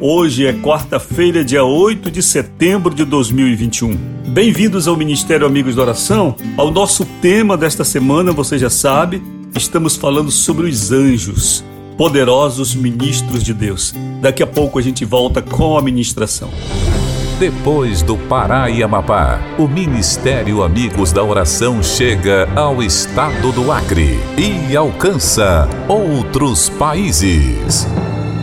Hoje é quarta-feira, dia 8 de setembro de 2021. Bem-vindos ao Ministério Amigos da Oração. Ao nosso tema desta semana, você já sabe, estamos falando sobre os anjos, poderosos ministros de Deus. Daqui a pouco a gente volta com a ministração. Depois do Pará e Amapá, o Ministério Amigos da Oração chega ao estado do Acre e alcança outros países.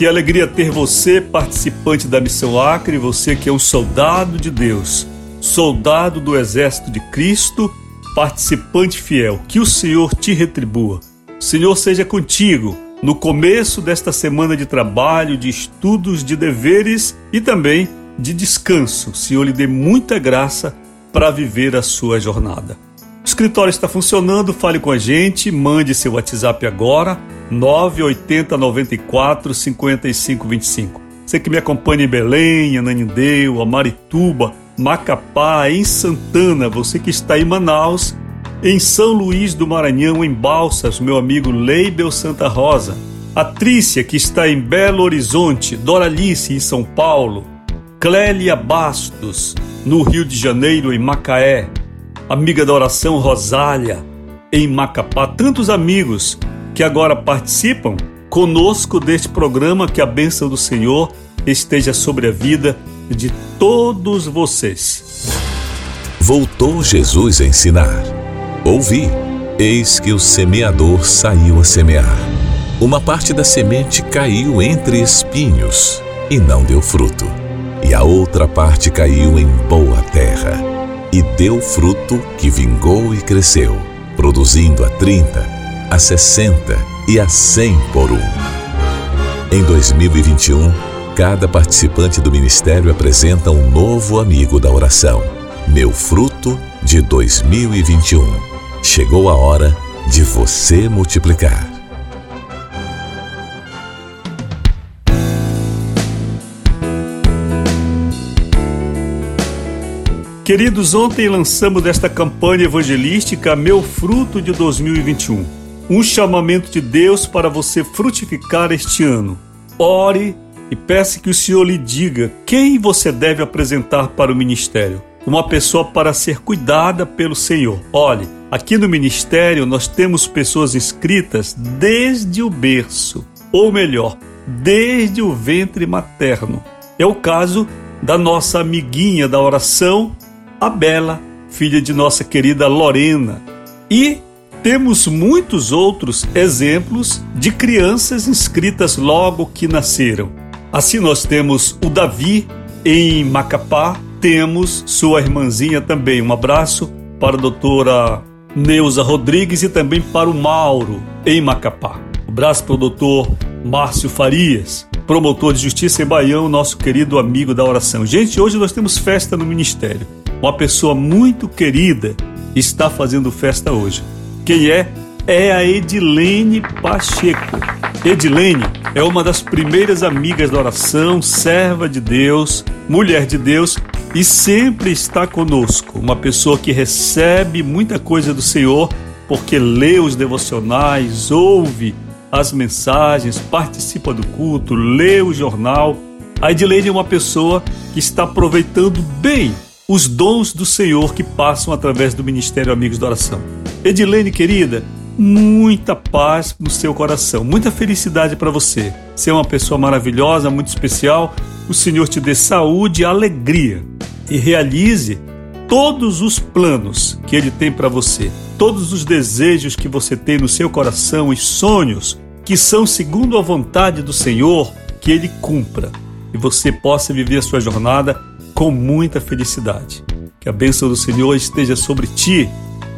Que alegria ter você, participante da Missão Acre, você que é um soldado de Deus, soldado do exército de Cristo, participante fiel. Que o Senhor te retribua. O Senhor seja contigo no começo desta semana de trabalho, de estudos, de deveres e também de descanso. O Senhor lhe dê muita graça para viver a sua jornada. O escritório está funcionando, fale com a gente, mande seu WhatsApp agora 980 94 55 25. Você que me acompanha em Belém, Ananindeu, Amarituba, Macapá, em Santana, você que está em Manaus, em São Luís do Maranhão, em Balsas, meu amigo Leibel Santa Rosa, a Trícia que está em Belo Horizonte, Doralice em São Paulo, Clélia Bastos, no Rio de Janeiro, em Macaé, amiga da oração Rosália, em Macapá, tantos amigos que agora participam conosco deste programa, que a bênção do Senhor esteja sobre a vida de todos vocês. Voltou Jesus a ensinar. Ouvi, eis que o semeador saiu a semear. Uma parte da semente caiu entre espinhos e não deu fruto, e a outra parte caiu em boa terra e deu fruto que vingou e cresceu, produzindo a trinta a 60 e a 100 por um. Em 2021, cada participante do ministério apresenta um novo amigo da oração. Meu fruto de 2021. Chegou a hora de você multiplicar. Queridos, ontem lançamos desta campanha evangelística Meu Fruto de 2021 um chamamento de Deus para você frutificar este ano. Ore e peça que o Senhor lhe diga quem você deve apresentar para o ministério. Uma pessoa para ser cuidada pelo Senhor. Olhe, aqui no ministério nós temos pessoas inscritas desde o berço, ou melhor, desde o ventre materno. É o caso da nossa amiguinha da oração, a Bela, filha de nossa querida Lorena. E temos muitos outros exemplos de crianças inscritas logo que nasceram. Assim, nós temos o Davi em Macapá, temos sua irmãzinha também. Um abraço para a doutora Neuza Rodrigues e também para o Mauro em Macapá. Um abraço para o doutor Márcio Farias, promotor de justiça em Baião, nosso querido amigo da oração. Gente, hoje nós temos festa no ministério. Uma pessoa muito querida está fazendo festa hoje. Quem é? É a Edilene Pacheco. Edilene é uma das primeiras amigas da oração, serva de Deus, mulher de Deus e sempre está conosco. Uma pessoa que recebe muita coisa do Senhor porque lê os devocionais, ouve as mensagens, participa do culto, lê o jornal A Edilene é uma pessoa que está aproveitando bem os dons do Senhor que passam através do Ministério Amigos da Oração. Edilene, querida, muita paz no seu coração, muita felicidade para você. Você é uma pessoa maravilhosa, muito especial. O Senhor te dê saúde e alegria e realize todos os planos que Ele tem para você, todos os desejos que você tem no seu coração e sonhos que são segundo a vontade do Senhor, que Ele cumpra e você possa viver a sua jornada com muita felicidade. Que a bênção do Senhor esteja sobre ti.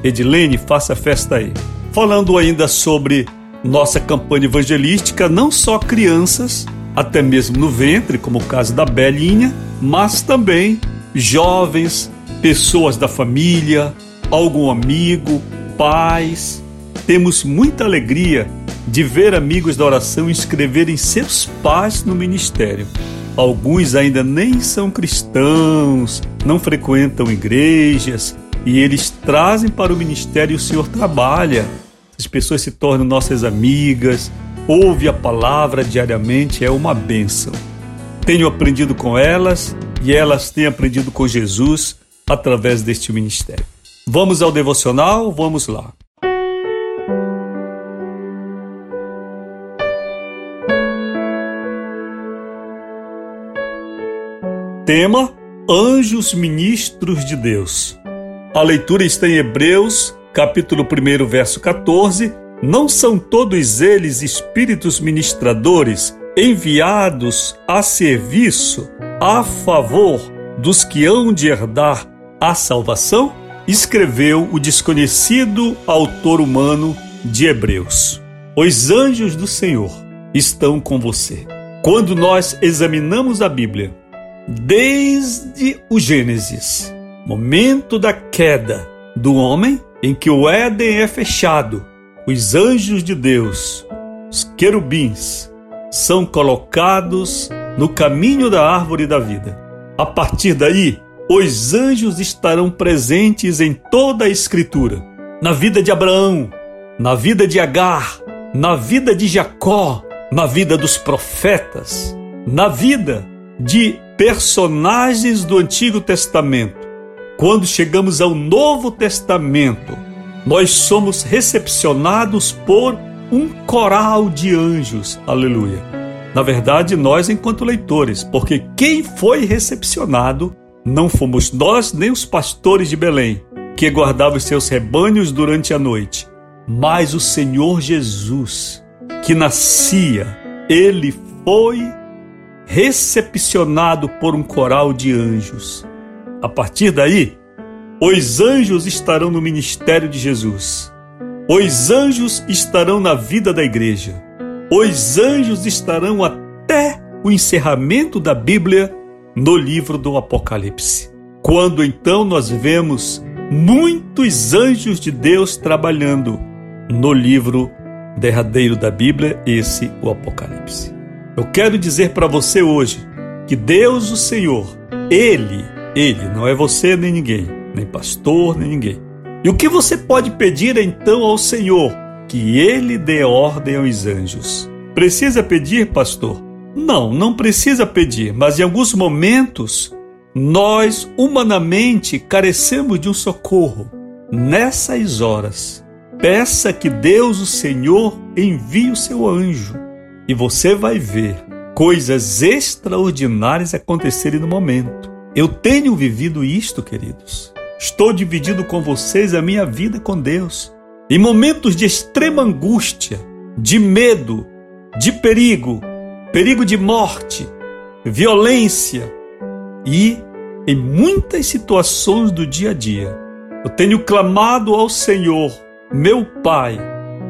Edilene, faça festa aí. Falando ainda sobre nossa campanha evangelística, não só crianças, até mesmo no ventre, como o caso da Belinha, mas também jovens, pessoas da família, algum amigo, pais. Temos muita alegria de ver amigos da oração inscreverem seus pais no ministério. Alguns ainda nem são cristãos, não frequentam igrejas e eles trazem para o ministério e o Senhor trabalha. As pessoas se tornam nossas amigas, ouve a palavra diariamente, é uma bênção. Tenho aprendido com elas e elas têm aprendido com Jesus através deste ministério. Vamos ao devocional? Vamos lá. Tema: Anjos ministros de Deus. A leitura está em Hebreus, capítulo 1, verso 14. Não são todos eles espíritos ministradores enviados a serviço a favor dos que hão de herdar a salvação? Escreveu o desconhecido autor humano de Hebreus. Os anjos do Senhor estão com você. Quando nós examinamos a Bíblia, desde o Gênesis, momento da queda do homem, em que o Éden é fechado, os anjos de Deus, os querubins, são colocados no caminho da árvore da vida. A partir daí, os anjos estarão presentes em toda a Escritura, na vida de Abraão, na vida de Agar, na vida de Jacó, na vida dos profetas, na vida de personagens do Antigo Testamento. Quando chegamos ao Novo Testamento, nós somos recepcionados por um coral de anjos. Aleluia. Na verdade, nós, enquanto leitores, porque quem foi recepcionado não fomos nós nem os pastores de Belém, que guardavam seus rebanhos durante a noite, mas o Senhor Jesus, que nascia, ele foi recepcionado por um coral de anjos. A partir daí, os anjos estarão no ministério de Jesus. Os anjos estarão na vida da igreja. Os anjos estarão até o encerramento da Bíblia no livro do Apocalipse. Quando então nós vemos muitos anjos de Deus trabalhando no livro derradeiro da Bíblia, esse o Apocalipse. Eu quero dizer para você hoje que Deus, o Senhor, Ele, Ele, não é você nem ninguém, nem pastor, nem ninguém. E o que você pode pedir então ao Senhor? Que Ele dê ordem aos anjos. Precisa pedir, pastor? Não, não precisa pedir, mas em alguns momentos nós humanamente carecemos de um socorro. Nessas horas, peça que Deus, o Senhor, envie o seu anjo e você vai ver coisas extraordinárias acontecerem no momento. Eu tenho vivido isto, queridos. Estou dividindo com vocês a minha vida com Deus. Em momentos de extrema angústia, de medo, de perigo, perigo de morte, violência e em muitas situações do dia a dia, eu tenho clamado ao Senhor, meu Pai,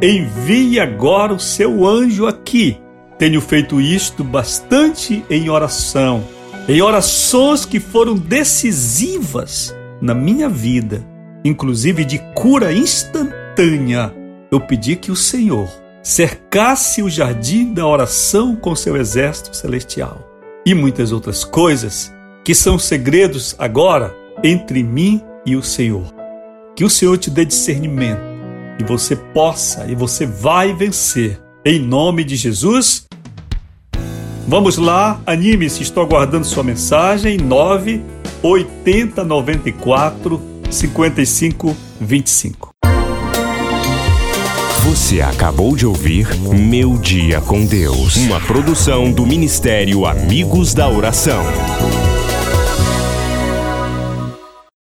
envie agora o seu anjo aqui tenho feito isto bastante em oração, em orações que foram decisivas na minha vida, inclusive de cura instantânea. Eu pedi que o Senhor cercasse o jardim da oração com seu exército celestial e muitas outras coisas que são segredos agora entre mim e o Senhor. Que o Senhor te dê discernimento e você possa e você vai vencer. Em nome de Jesus, Vamos lá, anime-se, estou aguardando sua mensagem 9 80 94 55 25. Você acabou de ouvir Meu Dia com Deus, uma produção do Ministério Amigos da Oração.